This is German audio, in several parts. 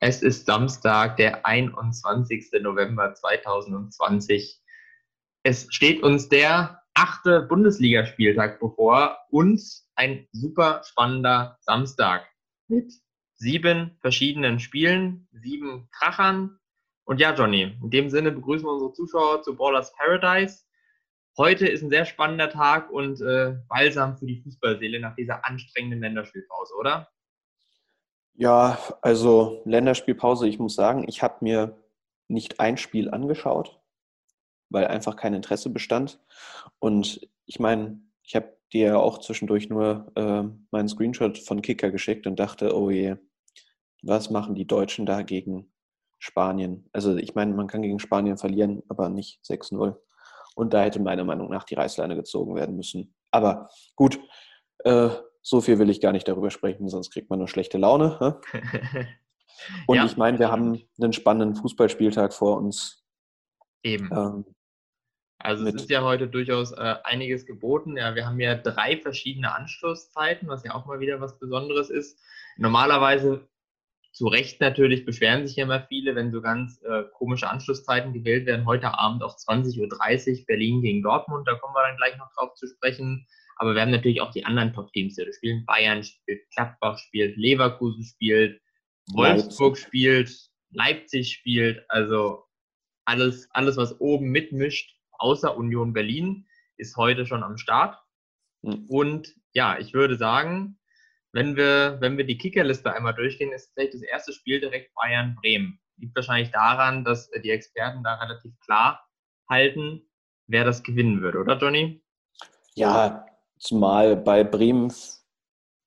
Es ist Samstag, der 21. November 2020. Es steht uns der achte Bundesligaspieltag bevor und ein super spannender Samstag mit sieben verschiedenen Spielen, sieben Krachern. Und ja, Johnny, in dem Sinne begrüßen wir unsere Zuschauer zu Ballers Paradise. Heute ist ein sehr spannender Tag und äh, balsam für die Fußballseele nach dieser anstrengenden Länderspielpause, oder? Ja, also Länderspielpause, ich muss sagen, ich habe mir nicht ein Spiel angeschaut, weil einfach kein Interesse bestand. Und ich meine, ich habe dir ja auch zwischendurch nur äh, meinen Screenshot von Kicker geschickt und dachte, oh je, was machen die Deutschen da gegen Spanien? Also ich meine, man kann gegen Spanien verlieren, aber nicht 6-0. Und da hätte meiner Meinung nach die Reißleine gezogen werden müssen. Aber gut, äh, so viel will ich gar nicht darüber sprechen, sonst kriegt man nur schlechte Laune. Und ja, ich meine, wir haben einen spannenden Fußballspieltag vor uns. Eben. Ähm, also es ist ja heute durchaus äh, einiges geboten. Ja, wir haben ja drei verschiedene Anschlusszeiten, was ja auch mal wieder was Besonderes ist. Normalerweise zu Recht natürlich beschweren sich ja immer viele, wenn so ganz äh, komische Anschlusszeiten gewählt werden. Heute Abend auch 20.30 Uhr Berlin gegen Dortmund, da kommen wir dann gleich noch drauf zu sprechen. Aber wir haben natürlich auch die anderen Top-Teams hier. Da spielen Bayern, spielt Gladbach, spielt Leverkusen, spielt Wolfsburg, Leipzig. spielt Leipzig, spielt. Also alles, alles, was oben mitmischt, außer Union Berlin, ist heute schon am Start. Mhm. Und ja, ich würde sagen, wenn wir, wenn wir die Kickerliste einmal durchgehen, ist vielleicht das erste Spiel direkt Bayern-Bremen. Liegt wahrscheinlich daran, dass die Experten da relativ klar halten, wer das gewinnen wird, oder Johnny? Ja, Zumal bei Bremen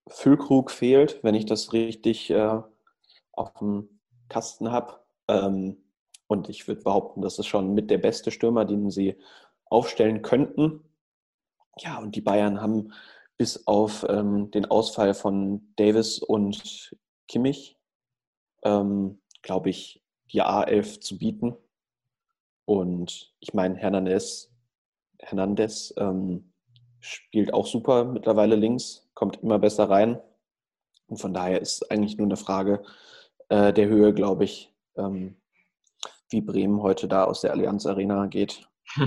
Füllkrug fehlt, wenn ich das richtig äh, auf dem Kasten habe. Ähm, und ich würde behaupten, das ist schon mit der beste Stürmer, den sie aufstellen könnten. Ja, und die Bayern haben bis auf ähm, den Ausfall von Davis und Kimmich, ähm, glaube ich, die A11 zu bieten. Und ich meine, Hernandez, Hernandez ähm, spielt auch super mittlerweile links, kommt immer besser rein. Und von daher ist eigentlich nur eine Frage äh, der Höhe, glaube ich, ähm, wie Bremen heute da aus der Allianz Arena geht.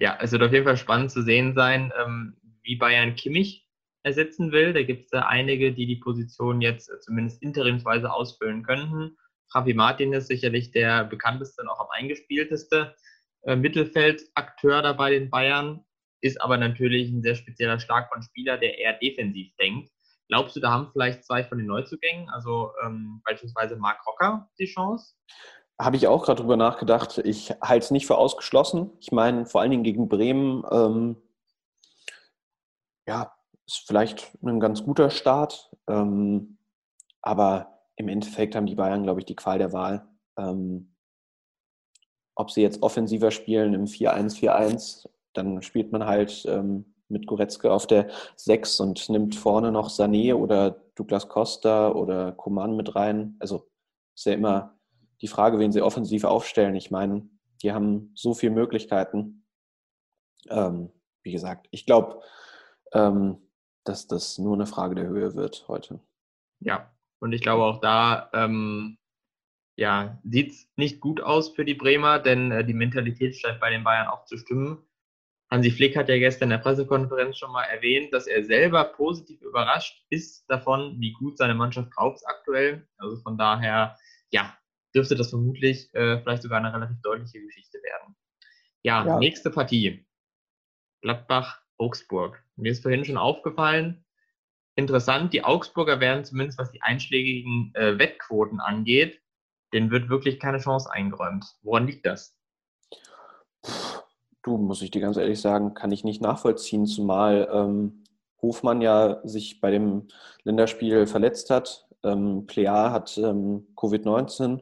ja, es wird auf jeden Fall spannend zu sehen sein, ähm, wie Bayern Kimmich ersetzen will. Da gibt es ja einige, die die Position jetzt zumindest interimsweise ausfüllen könnten. Javi Martin ist sicherlich der bekannteste und auch am eingespielteste äh, Mittelfeldakteur da bei den Bayern ist aber natürlich ein sehr spezieller Schlag von Spieler, der eher defensiv denkt. Glaubst du, da haben vielleicht zwei von den Neuzugängen, also ähm, beispielsweise Mark Rocker, die Chance? Habe ich auch gerade drüber nachgedacht. Ich halte es nicht für ausgeschlossen. Ich meine, vor allen Dingen gegen Bremen, ähm, ja, ist vielleicht ein ganz guter Start. Ähm, aber im Endeffekt haben die Bayern, glaube ich, die Qual der Wahl. Ähm, ob sie jetzt offensiver spielen im 4-1-4-1 dann spielt man halt ähm, mit Goretzke auf der 6 und nimmt vorne noch Sané oder Douglas Costa oder Coman mit rein. Also ist ja immer die Frage, wen sie offensiv aufstellen. Ich meine, die haben so viele Möglichkeiten. Ähm, wie gesagt, ich glaube, ähm, dass das nur eine Frage der Höhe wird heute. Ja, und ich glaube auch da, ähm, ja, sieht es nicht gut aus für die Bremer, denn äh, die Mentalität scheint bei den Bayern auch zu stimmen. Hansi Flick hat ja gestern in der Pressekonferenz schon mal erwähnt, dass er selber positiv überrascht ist davon, wie gut seine Mannschaft drauf ist aktuell. Also von daher, ja, dürfte das vermutlich äh, vielleicht sogar eine relativ deutliche Geschichte werden. Ja, ja. nächste Partie. Gladbach-Augsburg. Mir ist vorhin schon aufgefallen, interessant, die Augsburger werden zumindest, was die einschlägigen äh, Wettquoten angeht, denen wird wirklich keine Chance eingeräumt. Woran liegt das? Du, muss ich dir ganz ehrlich sagen, kann ich nicht nachvollziehen, zumal ähm, Hofmann ja sich bei dem Länderspiel verletzt hat. Ähm, Plea hat ähm, Covid-19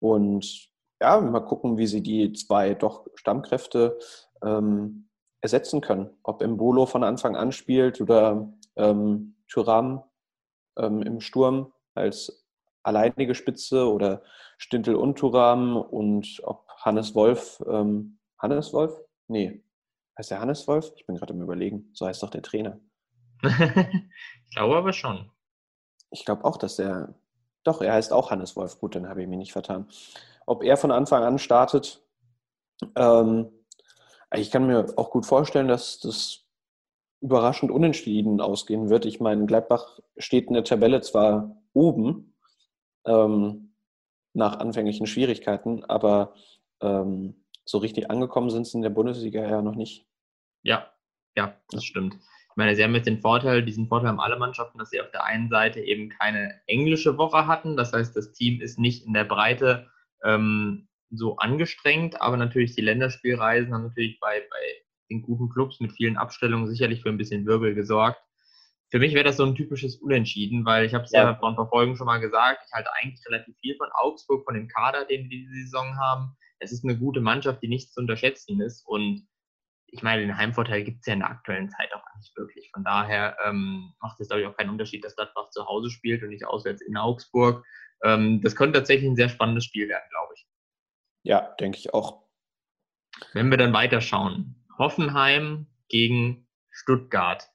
und ja, mal gucken, wie sie die zwei doch Stammkräfte ähm, ersetzen können. Ob Embolo von Anfang an spielt oder ähm, Thuram ähm, im Sturm als alleinige Spitze oder Stintel und Thuram und ob Hannes Wolf ähm, Hannes Wolf? Nee. Heißt der Hannes Wolf? Ich bin gerade im Überlegen. So heißt doch der Trainer. ich glaube aber schon. Ich glaube auch, dass der Doch, er heißt auch Hannes Wolf. Gut, dann habe ich mich nicht vertan. Ob er von Anfang an startet, ähm, ich kann mir auch gut vorstellen, dass das überraschend unentschieden ausgehen wird. Ich meine, Gladbach steht in der Tabelle zwar oben ähm, nach anfänglichen Schwierigkeiten, aber ähm, so richtig angekommen sind sie in der Bundesliga ja noch nicht. Ja, ja, das stimmt. Ich meine, sie haben jetzt den Vorteil, diesen Vorteil haben alle Mannschaften, dass sie auf der einen Seite eben keine englische Woche hatten. Das heißt, das Team ist nicht in der Breite ähm, so angestrengt, aber natürlich die Länderspielreisen haben natürlich bei, bei den guten Clubs mit vielen Abstellungen sicherlich für ein bisschen Wirbel gesorgt. Für mich wäre das so ein typisches Unentschieden, weil ich habe es ja. ja vor ein paar Folgen schon mal gesagt, ich halte eigentlich relativ viel von Augsburg, von dem Kader, den wir diese Saison haben. Es ist eine gute Mannschaft, die nicht zu unterschätzen ist und ich meine, den Heimvorteil gibt es ja in der aktuellen Zeit auch nicht wirklich. Von daher ähm, macht es, glaube ich, auch keinen Unterschied, dass Gladbach zu Hause spielt und nicht auswärts in Augsburg. Ähm, das könnte tatsächlich ein sehr spannendes Spiel werden, glaube ich. Ja, denke ich auch. Wenn wir dann weiterschauen. Hoffenheim gegen Stuttgart.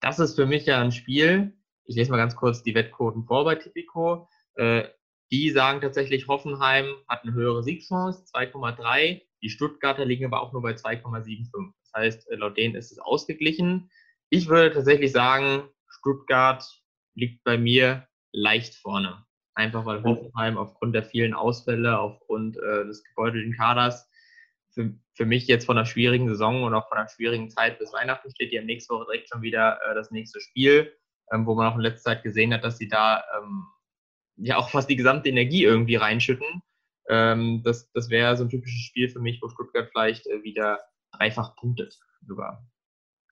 Das ist für mich ja ein Spiel. Ich lese mal ganz kurz die Wettquoten vor bei Tipico. Äh, die sagen tatsächlich, Hoffenheim hat eine höhere Siegchance, 2,3. Die Stuttgarter liegen aber auch nur bei 2,75 heißt, äh, laut denen ist es ausgeglichen. Ich würde tatsächlich sagen, Stuttgart liegt bei mir leicht vorne. Einfach weil Hoffenheim aufgrund der vielen Ausfälle, aufgrund äh, des gebeutelten Kaders, für, für mich jetzt von einer schwierigen Saison und auch von einer schwierigen Zeit bis Weihnachten steht, die am nächsten Woche direkt schon wieder äh, das nächste Spiel, ähm, wo man auch in letzter Zeit gesehen hat, dass sie da ähm, ja auch fast die gesamte Energie irgendwie reinschütten. Ähm, das das wäre so ein typisches Spiel für mich, wo Stuttgart vielleicht äh, wieder dreifach punktet sogar.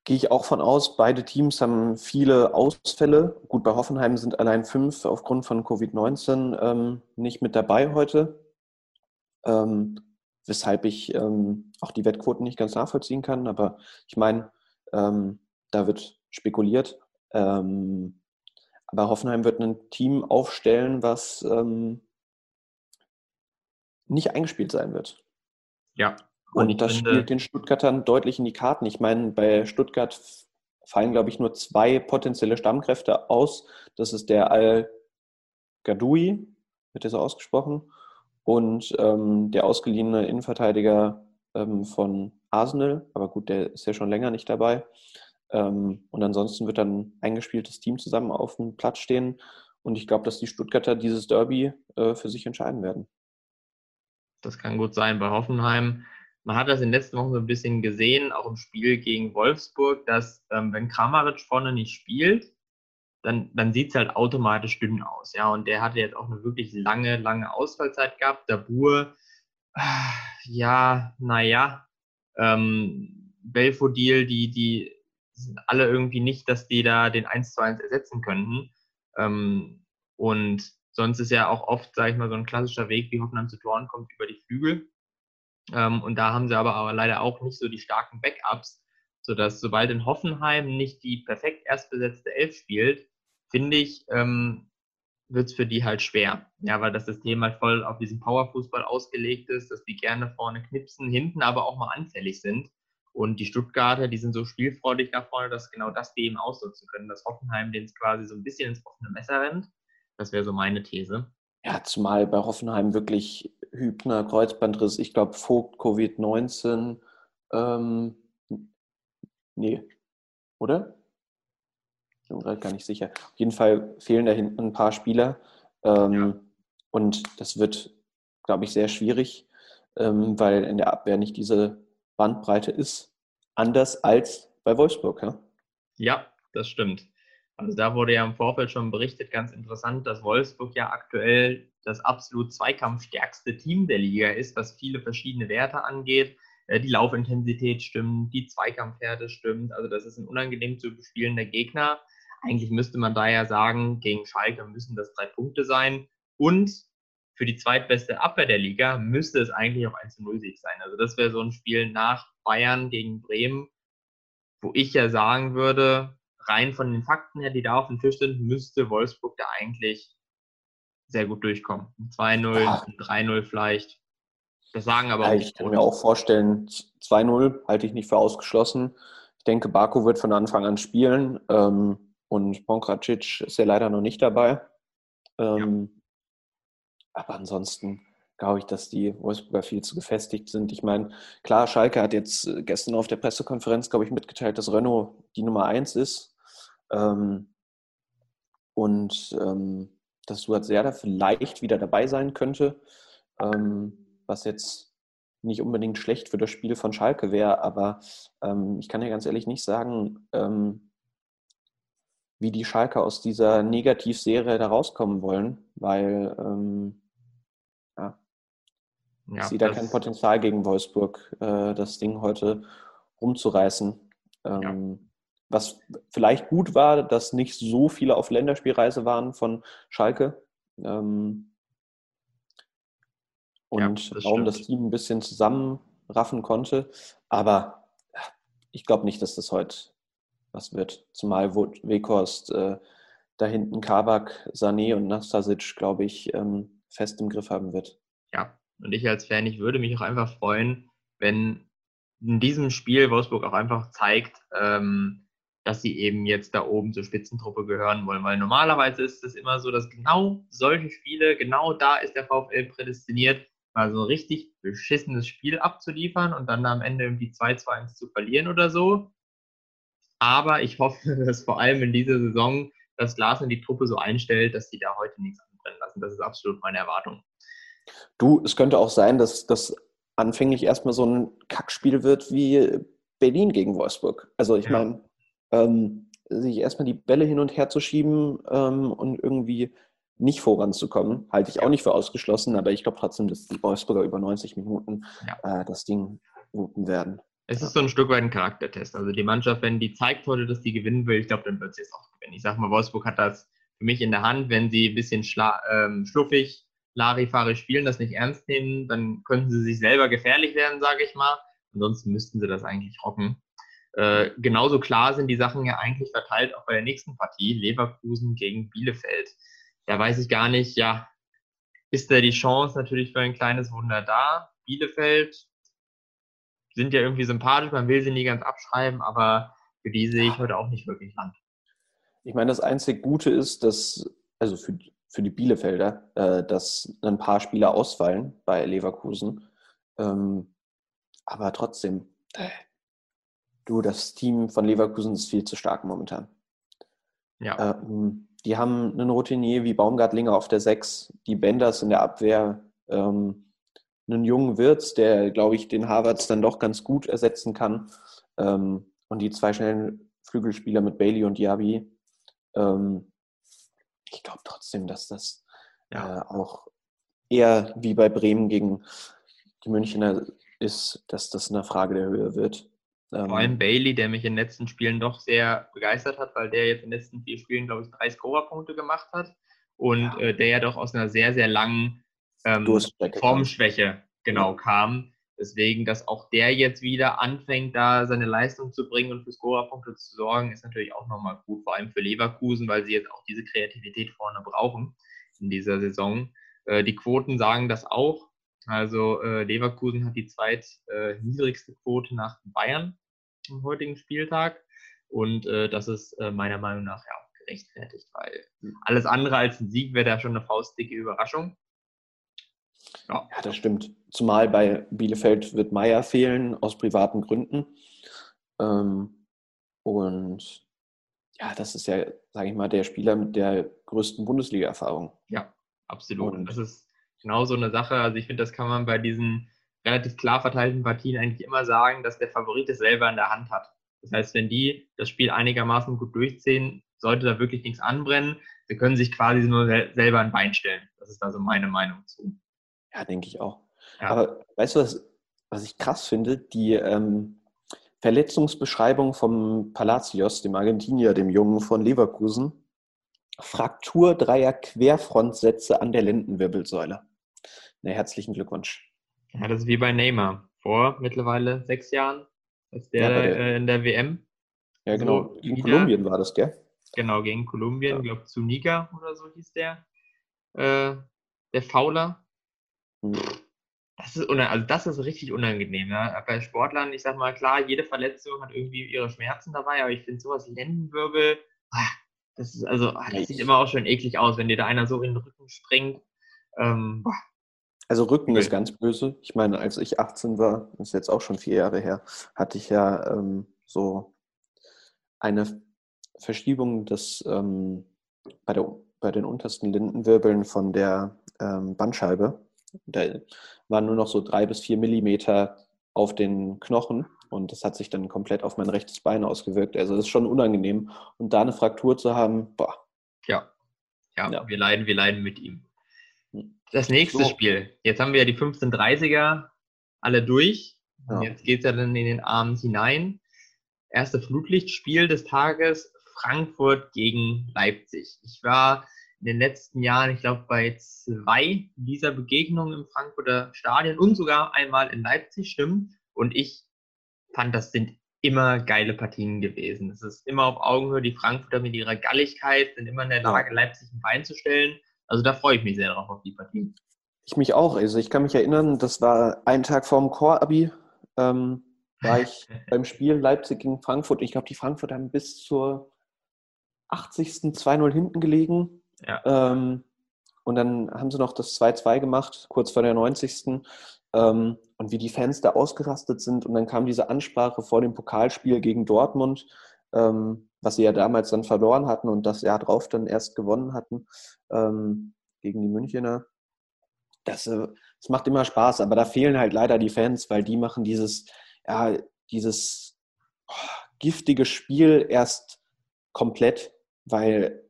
Gehe ich auch von aus. Beide Teams haben viele Ausfälle. Gut, bei Hoffenheim sind allein fünf aufgrund von Covid-19 ähm, nicht mit dabei heute. Ähm, weshalb ich ähm, auch die Wettquoten nicht ganz nachvollziehen kann. Aber ich meine, ähm, da wird spekuliert. Ähm, aber Hoffenheim wird ein Team aufstellen, was ähm, nicht eingespielt sein wird. Ja, und, und das finde, spielt den Stuttgartern deutlich in die Karten. Ich meine, bei Stuttgart fallen, glaube ich, nur zwei potenzielle Stammkräfte aus. Das ist der Al-Gadoui, wird das so ausgesprochen, und ähm, der ausgeliehene Innenverteidiger ähm, von Arsenal. Aber gut, der ist ja schon länger nicht dabei. Ähm, und ansonsten wird dann ein eingespieltes Team zusammen auf dem Platz stehen. Und ich glaube, dass die Stuttgarter dieses Derby äh, für sich entscheiden werden. Das kann gut sein. Bei Hoffenheim man hat das in den letzten Wochen so ein bisschen gesehen, auch im Spiel gegen Wolfsburg, dass ähm, wenn Kramaric vorne nicht spielt, dann, dann sieht es halt automatisch dünn aus. Ja, und der hatte jetzt auch eine wirklich lange, lange Ausfallzeit gehabt. Der äh, ja, naja, ähm, Belfodil, die, die sind alle irgendwie nicht, dass die da den 1 zu 1 ersetzen könnten. Ähm, und sonst ist ja auch oft, sage ich mal, so ein klassischer Weg, wie Hoffenheim zu Toren kommt, über die Flügel. Ähm, und da haben sie aber, aber leider auch nicht so die starken Backups, sodass sobald in Hoffenheim nicht die perfekt erstbesetzte Elf spielt, finde ich, ähm, wird es für die halt schwer. Ja, weil das System halt voll auf diesen Powerfußball ausgelegt ist, dass die gerne vorne knipsen, hinten aber auch mal anfällig sind. Und die Stuttgarter, die sind so spielfreudig da vorne, dass genau das die eben ausnutzen können, dass Hoffenheim den quasi so ein bisschen ins offene Messer rennt. Das wäre so meine These. Ja, zumal bei Hoffenheim wirklich Hübner, Kreuzbandriss, ich glaube Vogt, Covid-19. Ähm, nee, oder? Ich bin gerade gar nicht sicher. Auf jeden Fall fehlen da hinten ein paar Spieler. Ähm, ja. Und das wird, glaube ich, sehr schwierig, ähm, weil in der Abwehr nicht diese Bandbreite ist. Anders als bei Wolfsburg. Ja, ja das stimmt. Also da wurde ja im Vorfeld schon berichtet, ganz interessant, dass Wolfsburg ja aktuell das absolut zweikampfstärkste Team der Liga ist, was viele verschiedene Werte angeht. Äh, die Laufintensität stimmt, die Zweikampfwerte stimmt. Also das ist ein unangenehm zu bespielender Gegner. Eigentlich müsste man da ja sagen, gegen Schalke müssen das drei Punkte sein. Und für die zweitbeste Abwehr der Liga müsste es eigentlich auch 1 0 Sieg sein. Also das wäre so ein Spiel nach Bayern gegen Bremen, wo ich ja sagen würde, rein von den Fakten her, die da auf dem Tisch sind, müsste Wolfsburg da eigentlich sehr gut durchkommen. 2-0, 3-0 vielleicht. Das sagen aber ja, Ich kann mir auch vorstellen, 2-0 halte ich nicht für ausgeschlossen. Ich denke, Baku wird von Anfang an spielen ähm, und Ponkracic ist ja leider noch nicht dabei. Ähm, aber ansonsten glaube ich, dass die Wolfsburger viel zu gefestigt sind. Ich meine, klar, Schalke hat jetzt äh, gestern auf der Pressekonferenz, glaube ich, mitgeteilt, dass Renault die Nummer eins ist. Ähm, und ähm, dass Suat Serda vielleicht wieder dabei sein könnte, ähm, was jetzt nicht unbedingt schlecht für das Spiel von Schalke wäre, aber ähm, ich kann ja ganz ehrlich nicht sagen, ähm, wie die Schalke aus dieser Negativserie da rauskommen wollen, weil ähm, ja, ich sehe da kein Potenzial gegen Wolfsburg, äh, das Ding heute rumzureißen. Ähm, ja. Was vielleicht gut war, dass nicht so viele auf Länderspielreise waren von Schalke. Ähm, und ja, Raum das Team ein bisschen zusammenraffen konnte. Aber ich glaube nicht, dass das heute was wird. Zumal Weghorst äh, da hinten Kabak, Sané und Nastasic, glaube ich, ähm, fest im Griff haben wird. Ja, und ich als Fan, ich würde mich auch einfach freuen, wenn in diesem Spiel Wolfsburg auch einfach zeigt, ähm, dass sie eben jetzt da oben zur Spitzentruppe gehören wollen. Weil normalerweise ist es immer so, dass genau solche Spiele, genau da ist der VfL prädestiniert, mal so ein richtig beschissenes Spiel abzuliefern und dann am Ende irgendwie 2-2-1 zu verlieren oder so. Aber ich hoffe, dass vor allem in dieser Saison das Glas in die Truppe so einstellt, dass sie da heute nichts anbrennen lassen. Das ist absolut meine Erwartung. Du, es könnte auch sein, dass das anfänglich erstmal so ein Kackspiel wird wie Berlin gegen Wolfsburg. Also ich ja. meine, ähm, sich erstmal die Bälle hin und her zu schieben ähm, und irgendwie nicht voranzukommen, halte ich auch nicht für ausgeschlossen, aber ich glaube trotzdem, dass die Wolfsburger über 90 Minuten ja. äh, das Ding wuppen werden. Es ist so ein Stück weit ein Charaktertest. Also die Mannschaft, wenn die zeigt heute, dass die gewinnen will, ich glaube, dann wird sie es auch gewinnen. Ich sage mal, Wolfsburg hat das für mich in der Hand. Wenn sie ein bisschen ähm, schluffig, Larifari spielen, das nicht ernst nehmen, dann könnten sie sich selber gefährlich werden, sage ich mal. Ansonsten müssten sie das eigentlich rocken. Äh, genauso klar sind die Sachen ja eigentlich verteilt auch bei der nächsten Partie, Leverkusen gegen Bielefeld da weiß ich gar nicht, ja, ist da die Chance natürlich für ein kleines Wunder da? Bielefeld sind ja irgendwie sympathisch, man will sie nie ganz abschreiben, aber für die sehe ich heute auch nicht wirklich Land. Ich meine, das einzige Gute ist, dass, also für, für die Bielefelder, äh, dass ein paar Spieler ausfallen bei Leverkusen. Ähm, aber trotzdem, äh, du, das Team von Leverkusen ist viel zu stark momentan. Ja. Ähm, die haben einen Routinier wie Baumgartlinger auf der 6, die Benders in der Abwehr, ähm, einen jungen Wirtz, der, glaube ich, den Harvards dann doch ganz gut ersetzen kann. Ähm, und die zwei schnellen Flügelspieler mit Bailey und Diaby. Ähm, ich glaube trotzdem, dass das ja. äh, auch eher wie bei Bremen gegen die Münchner ist, dass das eine Frage der Höhe wird. Ähm, Vor allem Bailey, der mich in den letzten Spielen doch sehr begeistert hat, weil der jetzt in den letzten vier Spielen, glaube ich, drei Scorerpunkte gemacht hat und ja. äh, der ja doch aus einer sehr, sehr langen ähm, Formschwäche genau kam. Deswegen, dass auch der jetzt wieder anfängt, da seine Leistung zu bringen und für Scorerpunkte zu sorgen, ist natürlich auch nochmal gut, vor allem für Leverkusen, weil sie jetzt auch diese Kreativität vorne brauchen in dieser Saison. Äh, die Quoten sagen das auch. Also äh, Leverkusen hat die zweit äh, niedrigste Quote nach Bayern am heutigen Spieltag. Und äh, das ist meiner Meinung nach ja auch gerechtfertigt, weil alles andere als ein Sieg wäre da schon eine faustdicke Überraschung. Ja. ja, das stimmt. Zumal bei Bielefeld wird Meier fehlen aus privaten Gründen. Ähm, und ja, das ist ja, sage ich mal, der Spieler mit der größten Bundesliga-Erfahrung. Ja, absolut. Und das ist genau so eine Sache. Also ich finde, das kann man bei diesen relativ klar verteilten Partien eigentlich immer sagen, dass der Favorit es selber in der Hand hat. Das heißt, wenn die das Spiel einigermaßen gut durchziehen, sollte da wirklich nichts anbrennen. Sie können sich quasi nur selber ein Bein stellen. Das ist also meine Meinung zu. Ja, denke ich auch. Ja. Aber weißt du, was, was ich krass finde? Die ähm, Verletzungsbeschreibung vom Palacios, dem Argentinier, dem Jungen von Leverkusen. Fraktur dreier Querfrontsätze an der Lendenwirbelsäule. Na, herzlichen Glückwunsch. Ja, das ist wie bei Neymar. Vor mittlerweile sechs Jahren, als der, ja, der äh, in der WM. Ja, genau. So gegen wieder, Kolumbien war das, gell? Genau, gegen Kolumbien. Ich glaube, Zuniga oder so hieß der. Äh, der Fauler. Das ist, also das ist richtig unangenehm. Ja? Bei Sportlern, ich sag mal, klar, jede Verletzung hat irgendwie ihre Schmerzen dabei, aber ich finde sowas Lendenwirbel, ah, das ist also, ah, das sieht immer auch schon eklig aus, wenn dir da einer so in den Rücken springt. Ähm, also Rücken okay. ist ganz böse. Ich meine, als ich 18 war, das ist jetzt auch schon vier Jahre her, hatte ich ja ähm, so eine Verschiebung des, ähm, bei, der, bei den untersten Lindenwirbeln von der ähm, Bandscheibe. Da waren nur noch so drei bis vier Millimeter auf den Knochen und das hat sich dann komplett auf mein rechtes Bein ausgewirkt. Also das ist schon unangenehm. Und da eine Fraktur zu haben, boah. Ja, ja, ja. wir leiden, wir leiden mit ihm. Hm. Das nächste so. Spiel. Jetzt haben wir ja die 1530er alle durch. Ja. Jetzt geht es ja dann in den Abend hinein. Erste Flutlichtspiel des Tages, Frankfurt gegen Leipzig. Ich war in den letzten Jahren, ich glaube, bei zwei dieser Begegnungen im Frankfurter Stadion und sogar einmal in Leipzig stimmen. Und ich fand, das sind immer geile Partien gewesen. Es ist immer auf Augenhöhe. Die Frankfurter mit ihrer Galligkeit sind immer in der Lage, Leipzig ein Bein zu stellen. Also da freue ich mich sehr drauf auf die Partien. Ich mich auch. Also ich kann mich erinnern, das war ein Tag vorm Chor-Abi. Ähm, war ich beim Spiel Leipzig gegen Frankfurt. Ich glaube, die Frankfurter haben bis zur 80. 2-0 hinten gelegen. Ähm, und dann haben sie noch das 2-2 gemacht, kurz vor der 90. Ähm, und wie die Fans da ausgerastet sind. Und dann kam diese Ansprache vor dem Pokalspiel gegen Dortmund, ähm, was sie ja damals dann verloren hatten und das Jahr drauf dann erst gewonnen hatten ähm, gegen die Münchner. Das, äh, das macht immer Spaß, aber da fehlen halt leider die Fans, weil die machen dieses, ja, dieses oh, giftige Spiel erst komplett, weil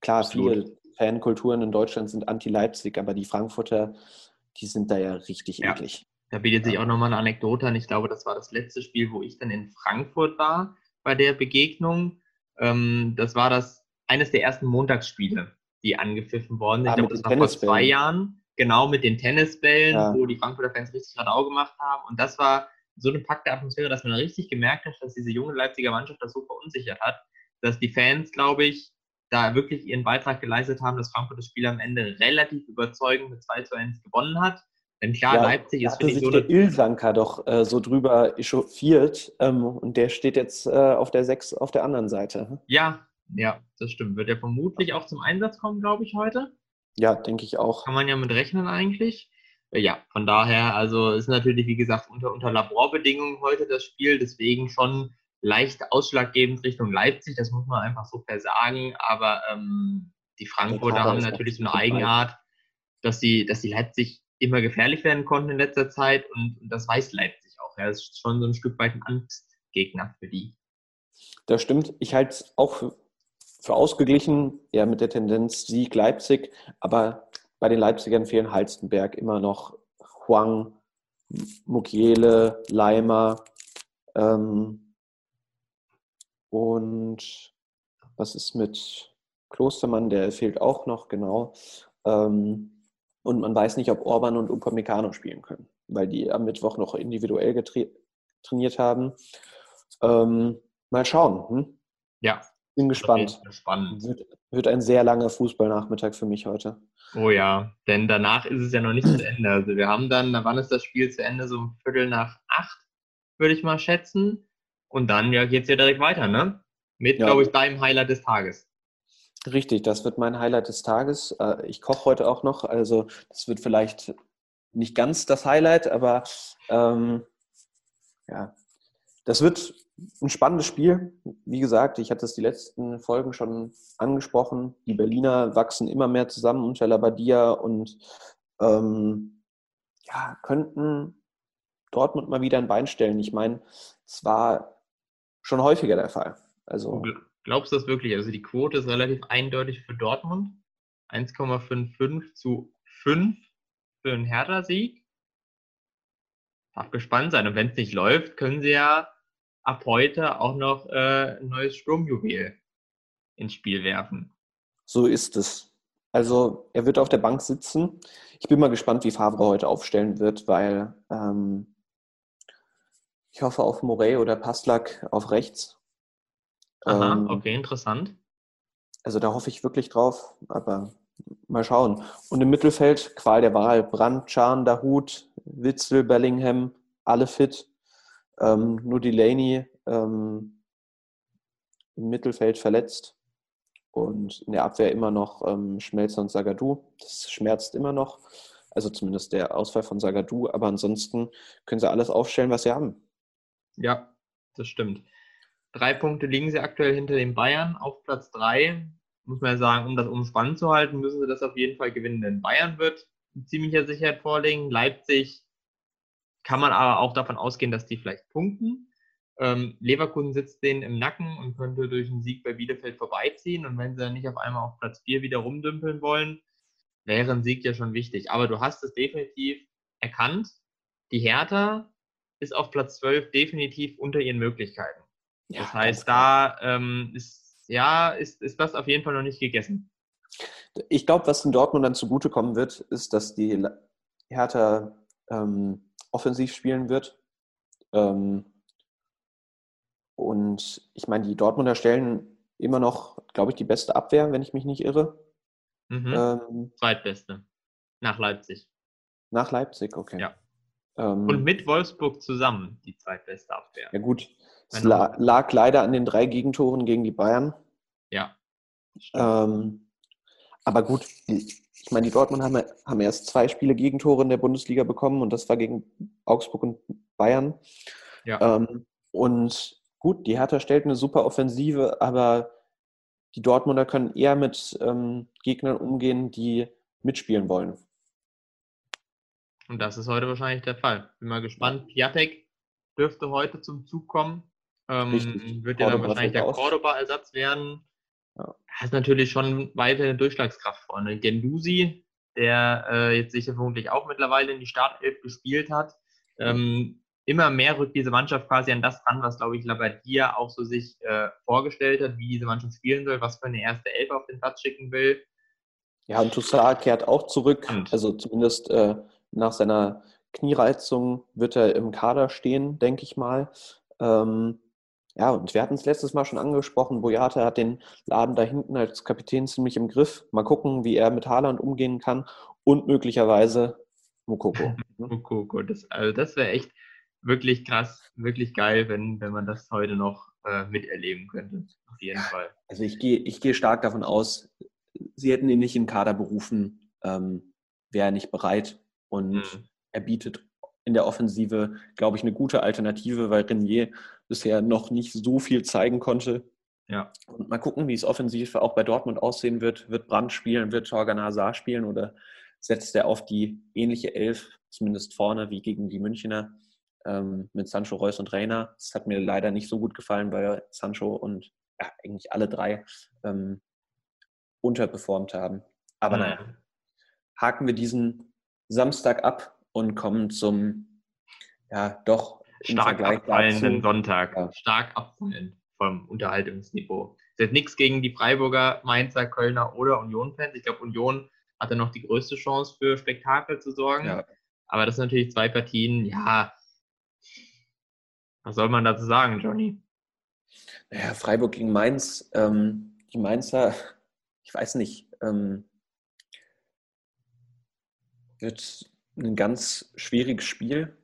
klar, Absolut. viele Fankulturen in Deutschland sind anti-Leipzig, aber die Frankfurter die sind da ja richtig ja. eklig. Da bietet sich auch nochmal eine Anekdote an. Ich glaube, das war das letzte Spiel, wo ich dann in Frankfurt war bei der Begegnung. Ähm, das war das eines der ersten Montagsspiele, die angepfiffen worden sind. Ah, ich glaube, das war vor zwei Jahren. Genau, mit den Tennisbällen, ja. wo die Frankfurter Fans richtig Radau gemacht haben. Und das war so eine packte Atmosphäre, dass man richtig gemerkt hat, dass diese junge Leipziger Mannschaft das so verunsichert hat, dass die Fans, glaube ich, da wirklich ihren Beitrag geleistet haben, dass Frankfurt das Spiel am Ende relativ überzeugend mit 2 zu 1 gewonnen hat. Denn klar, ja, Leipzig ist finde ich so. Der Ilsanker doch äh, so drüber echauffiert ähm, und der steht jetzt äh, auf der 6 auf der anderen Seite. Ja, ja, das stimmt. Wird er vermutlich auch zum Einsatz kommen, glaube ich, heute? Ja, denke ich auch. Kann man ja mit rechnen eigentlich. Äh, ja, von daher, also ist natürlich, wie gesagt, unter, unter Laborbedingungen heute das Spiel, deswegen schon leicht ausschlaggebend Richtung Leipzig, das muss man einfach so versagen. Aber ähm, die Frankfurter haben natürlich so eine Eigenart, dass sie, dass sie Leipzig immer gefährlich werden konnten in letzter Zeit und, und das weiß Leipzig auch. Ja. Das ist schon so ein Stück weit ein Angstgegner für die. Das stimmt. Ich halte es auch für, für ausgeglichen, ja, mit der Tendenz Sieg Leipzig, aber bei den Leipzigern fehlen Halstenberg immer noch Huang, Mukiele, Leimer. Ähm, und was ist mit Klostermann? Der fehlt auch noch, genau. Ähm, und man weiß nicht, ob Orban und Upamecano spielen können, weil die am Mittwoch noch individuell trainiert haben. Ähm, mal schauen. Hm? Ja. Bin gespannt. Spannend. Wird, wird ein sehr langer Fußballnachmittag für mich heute. Oh ja, denn danach ist es ja noch nicht zu Ende. Also wir haben dann, wann ist das Spiel zu Ende? So ein Viertel nach acht, würde ich mal schätzen. Und dann ja, geht es ja direkt weiter, ne? Mit, ja. glaube ich, deinem Highlight des Tages. Richtig, das wird mein Highlight des Tages. Äh, ich koche heute auch noch, also das wird vielleicht nicht ganz das Highlight, aber ähm, ja, das wird ein spannendes Spiel. Wie gesagt, ich hatte es die letzten Folgen schon angesprochen. Die Berliner wachsen immer mehr zusammen unter Labadia und ähm, ja, könnten Dortmund mal wieder ein Bein stellen. Ich meine, es war schon häufiger der Fall. Also, Glaubst du das wirklich? Also die Quote ist relativ eindeutig für Dortmund. 1,55 zu 5 für einen Hertha-Sieg. Darf gespannt sein. Und wenn es nicht läuft, können sie ja ab heute auch noch äh, ein neues Sturmjuwel ins Spiel werfen. So ist es. Also er wird auf der Bank sitzen. Ich bin mal gespannt, wie Favre heute aufstellen wird, weil ähm, ich hoffe auf Morey oder Passlack auf rechts. Aha, ähm, okay, interessant. Also da hoffe ich wirklich drauf, aber mal schauen. Und im Mittelfeld Qual der Wahl. Brandt, Chan, Dahut, Witzel, Bellingham, alle fit. Ähm, nur Delaney ähm, im Mittelfeld verletzt. Und in der Abwehr immer noch ähm, Schmelzer und Sagadu. Das schmerzt immer noch. Also zumindest der Ausfall von Sagadu. Aber ansonsten können sie alles aufstellen, was sie haben. Ja, das stimmt. Drei Punkte liegen sie aktuell hinter den Bayern auf Platz drei. Muss man ja sagen, um das umspannend zu halten, müssen sie das auf jeden Fall gewinnen. Denn Bayern wird mit ziemlicher Sicherheit vorlegen. Leipzig kann man aber auch davon ausgehen, dass die vielleicht punkten. Ähm, Leverkusen sitzt denen im Nacken und könnte durch einen Sieg bei Bielefeld vorbeiziehen. Und wenn sie dann nicht auf einmal auf Platz 4 wieder rumdümpeln wollen, wäre ein Sieg ja schon wichtig. Aber du hast es definitiv erkannt. Die Hertha ist auf Platz 12 definitiv unter ihren Möglichkeiten. Ja, das heißt, da ähm, ist, ja, ist, ist das auf jeden Fall noch nicht gegessen. Ich glaube, was in Dortmund dann zugutekommen wird, ist, dass die Hertha ähm, offensiv spielen wird. Ähm, und ich meine, die Dortmunder stellen immer noch, glaube ich, die beste Abwehr, wenn ich mich nicht irre. Mhm. Ähm, Zweitbeste. Nach Leipzig. Nach Leipzig, okay. Ja. Ähm, Und mit Wolfsburg zusammen die zweitbeste Abwehr. Ja, gut. Es la lag leider an den drei Gegentoren gegen die Bayern. Ja. Ähm, aber gut, ich meine, die Dortmund haben, haben erst zwei Spiele Gegentore in der Bundesliga bekommen und das war gegen Augsburg und Bayern. Ja. Ähm, und gut, die Hertha stellt eine super Offensive, aber die Dortmunder können eher mit ähm, Gegnern umgehen, die mitspielen wollen. Und das ist heute wahrscheinlich der Fall. Bin mal gespannt. Piatek dürfte heute zum Zug kommen. Ähm, wird ja dann wahrscheinlich der Cordoba-Ersatz werden. Ja. Das ist natürlich schon weiter eine Durchschlagskraft vorne. Gendusi, der äh, jetzt sicher vermutlich auch mittlerweile in die Startelf gespielt hat, ähm, immer mehr rückt diese Mannschaft quasi an das ran, was, glaube ich, Labadia auch so sich äh, vorgestellt hat, wie diese Mannschaft spielen soll, was für eine erste Elf auf den Platz schicken will. Ja, und Toussaint kehrt auch zurück. Und. Also zumindest äh, nach seiner Kniereizung wird er im Kader stehen, denke ich mal. Ähm, ja, und wir hatten es letztes Mal schon angesprochen, Boyata hat den Laden da hinten als Kapitän ziemlich im Griff. Mal gucken, wie er mit Haaland umgehen kann und möglicherweise Mukoko. Mukoko, das, also das wäre echt, wirklich krass, wirklich geil, wenn, wenn man das heute noch äh, miterleben könnte. Auf jeden Fall. Also ich gehe ich gehe stark davon aus, sie hätten ihn nicht in Kader berufen, ähm, wäre er nicht bereit. Und mhm. er bietet in der Offensive, glaube ich, eine gute Alternative, weil Renier bisher noch nicht so viel zeigen konnte. Ja. Und mal gucken, wie es offensiv auch bei Dortmund aussehen wird. Wird Brand spielen, wird Torgan Hazard spielen oder setzt er auf die ähnliche Elf, zumindest vorne, wie gegen die Münchner? ähm, mit Sancho, Reus und Reina. Das hat mir leider nicht so gut gefallen, weil Sancho und ja, eigentlich alle drei ähm, unterperformt haben. Aber mhm. naja, haken wir diesen Samstag ab und kommen zum, ja, doch stark abfallenden Sonntag. Ja. Stark abfallend vom Unterhaltungsniveau. Das ist nichts gegen die Freiburger, Mainzer, Kölner oder Union-Fans. Ich glaube, Union hatte noch die größte Chance für Spektakel zu sorgen. Ja. Aber das sind natürlich zwei Partien, ja, was soll man dazu sagen, Johnny? Naja, Freiburg gegen Mainz. Ähm, die Mainzer, ich weiß nicht, ähm, wird ein ganz schwieriges Spiel,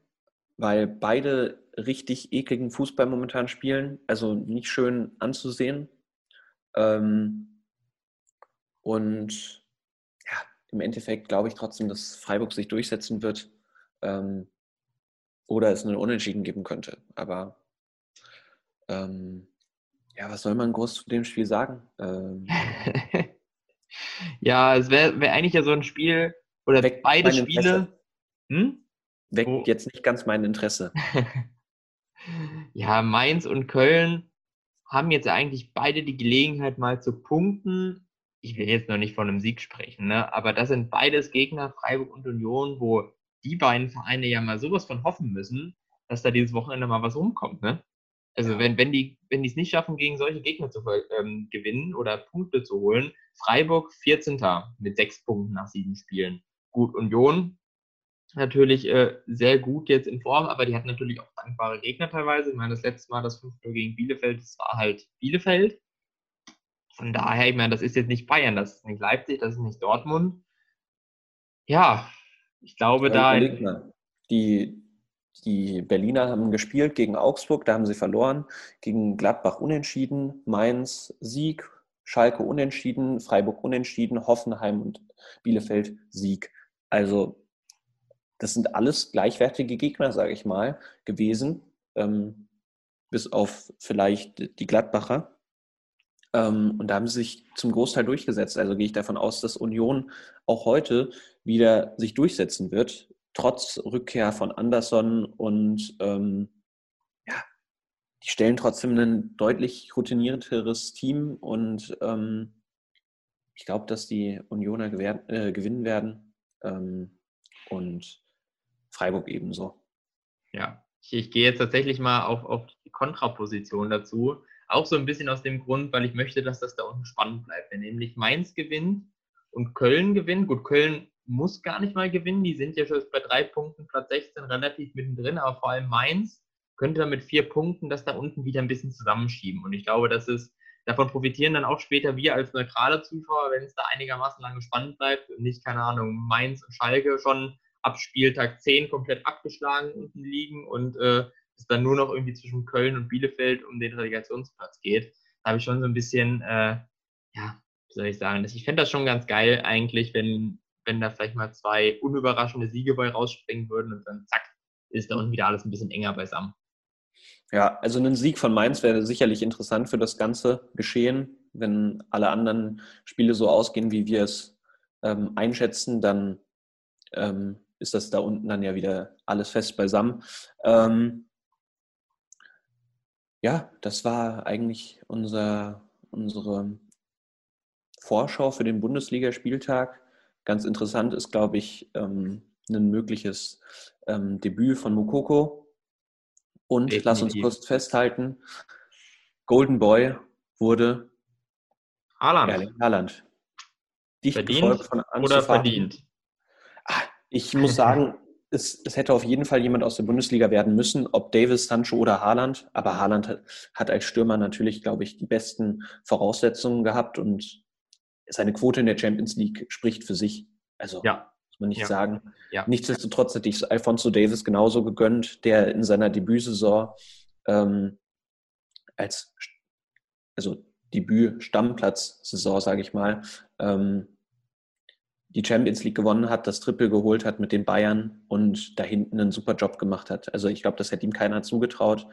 weil beide richtig ekligen Fußball momentan spielen, also nicht schön anzusehen. Ähm, und ja, im Endeffekt glaube ich trotzdem, dass Freiburg sich durchsetzen wird. Ähm, oder es einen Unentschieden geben könnte. Aber ähm, ja, was soll man groß zu dem Spiel sagen? Ähm, ja, es wäre wär eigentlich ja so ein Spiel, oder beide Spiele. Hm? Weckt oh. jetzt nicht ganz mein Interesse. ja, Mainz und Köln haben jetzt eigentlich beide die Gelegenheit, mal zu punkten. Ich will jetzt noch nicht von einem Sieg sprechen, ne? aber das sind beides Gegner, Freiburg und Union, wo die beiden Vereine ja mal sowas von hoffen müssen, dass da dieses Wochenende mal was rumkommt, ne? Also ja. wenn, wenn die wenn die es nicht schaffen, gegen solche Gegner zu ähm, gewinnen oder Punkte zu holen, Freiburg 14. mit sechs Punkten nach sieben Spielen. Gut, Union natürlich äh, sehr gut jetzt in Form, aber die hat natürlich auch dankbare Gegner teilweise. Ich meine, das letzte Mal das 5 gegen Bielefeld, das war halt Bielefeld. Von daher, ich meine, das ist jetzt nicht Bayern, das ist nicht Leipzig, das ist nicht Dortmund. Ja, ich glaube, da. Die, die Berliner haben gespielt gegen Augsburg, da haben sie verloren. Gegen Gladbach unentschieden. Mainz Sieg. Schalke unentschieden, Freiburg unentschieden, Hoffenheim und Bielefeld Sieg. Also das sind alles gleichwertige Gegner, sage ich mal, gewesen, ähm, bis auf vielleicht die Gladbacher. Ähm, und da haben sie sich zum Großteil durchgesetzt. Also gehe ich davon aus, dass Union auch heute wieder sich durchsetzen wird, trotz Rückkehr von Anderson und ähm, ja, die stellen trotzdem ein deutlich routinierteres Team und ähm, ich glaube, dass die Unioner äh, gewinnen werden ähm, und Freiburg ebenso. Ja, ich, ich, gehe jetzt tatsächlich mal auf, auf die Kontraposition dazu. Auch so ein bisschen aus dem Grund, weil ich möchte, dass das da unten spannend bleibt. Wenn nämlich Mainz gewinnt und Köln gewinnt, gut, Köln muss gar nicht mal gewinnen, die sind ja schon bei drei Punkten, Platz 16 relativ mittendrin, aber vor allem Mainz könnte dann mit vier Punkten das da unten wieder ein bisschen zusammenschieben. Und ich glaube, das ist, davon profitieren dann auch später wir als neutrale Zuschauer, wenn es da einigermaßen lange spannend bleibt und nicht, keine Ahnung, Mainz und Schalke schon ab Spieltag 10 komplett abgeschlagen unten liegen und äh, es dann nur noch irgendwie zwischen Köln und Bielefeld um den Relegationsplatz geht. Da habe ich schon so ein bisschen, äh, ja, wie soll ich sagen, ich fände das schon ganz geil eigentlich, wenn, wenn da vielleicht mal zwei unüberraschende Siege bei rausspringen würden und dann zack, ist da unten wieder alles ein bisschen enger beisammen. Ja, also ein Sieg von Mainz wäre sicherlich interessant für das ganze Geschehen. Wenn alle anderen Spiele so ausgehen, wie wir es ähm, einschätzen, dann ähm, ist das da unten dann ja wieder alles fest beisammen. Ähm, ja, das war eigentlich unser, unsere Vorschau für den Bundesligaspieltag. Ganz interessant ist, glaube ich, ähm, ein mögliches ähm, Debüt von Mukoko. Und Definitiv. lass uns kurz festhalten, Golden Boy wurde Haaland. Erling Haaland. Dicht verdient von oder verdient? Ah, ich muss sagen, es, es, hätte auf jeden Fall jemand aus der Bundesliga werden müssen, ob Davis, Sancho oder Haaland. Aber Haaland hat, hat als Stürmer natürlich, glaube ich, die besten Voraussetzungen gehabt und seine Quote in der Champions League spricht für sich. Also ja. Muss man nicht ja. sagen. Ja. Nichtsdestotrotz hätte ich Alfonso Davis genauso gegönnt, der in seiner Debütsaison ähm, als also Debüt-Stammplatz-Saison, sage ich mal, ähm, die Champions League gewonnen hat, das Triple geholt hat mit den Bayern und da hinten einen super Job gemacht hat. Also ich glaube, das hätte ihm keiner zugetraut,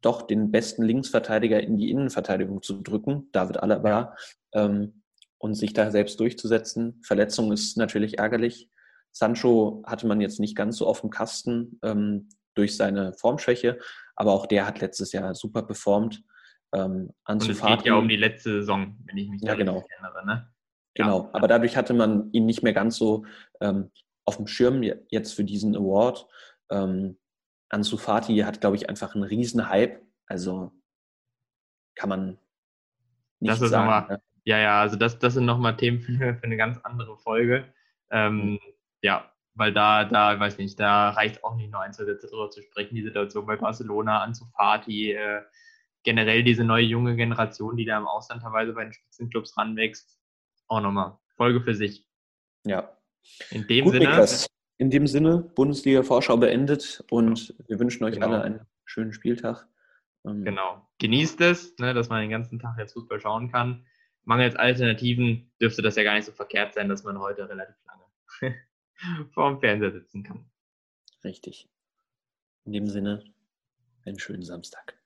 doch den besten Linksverteidiger in die Innenverteidigung zu drücken, David Alaba, ähm, und sich da selbst durchzusetzen. Verletzung ist natürlich ärgerlich. Sancho hatte man jetzt nicht ganz so auf dem Kasten ähm, durch seine Formschwäche, aber auch der hat letztes Jahr super performt. Ähm, und es geht ja um die letzte Saison, wenn ich mich ja, genau. erinnere. Ne? Genau, ja. aber dadurch hatte man ihn nicht mehr ganz so ähm, auf dem Schirm jetzt für diesen Award. Ähm, Ansu Fati hat, glaube ich, einfach einen riesen Hype. Also kann man nicht das ist sagen. Nochmal, ne? Ja, ja, also das, das sind nochmal Themen für, für, eine ganz andere Folge. Ähm, mhm. Ja, weil da, da, weiß nicht, da reicht auch nicht nur ein, zwei Sätze drüber zu sprechen, die Situation bei Barcelona, Ansu Fati, äh, generell diese neue junge Generation, die da im Ausland teilweise bei den Spitzenclubs ranwächst auch nochmal. Folge für sich. Ja. In dem Gut, Sinne. Niklas. In dem Sinne, Bundesliga-Vorschau beendet und wir wünschen euch genau. alle einen schönen Spieltag. Ähm, genau. Genießt es, ne, dass man den ganzen Tag jetzt Fußball schauen kann. Mangels Alternativen dürfte das ja gar nicht so verkehrt sein, dass man heute relativ lange vor dem Fernseher sitzen kann. Richtig. In dem Sinne, einen schönen Samstag.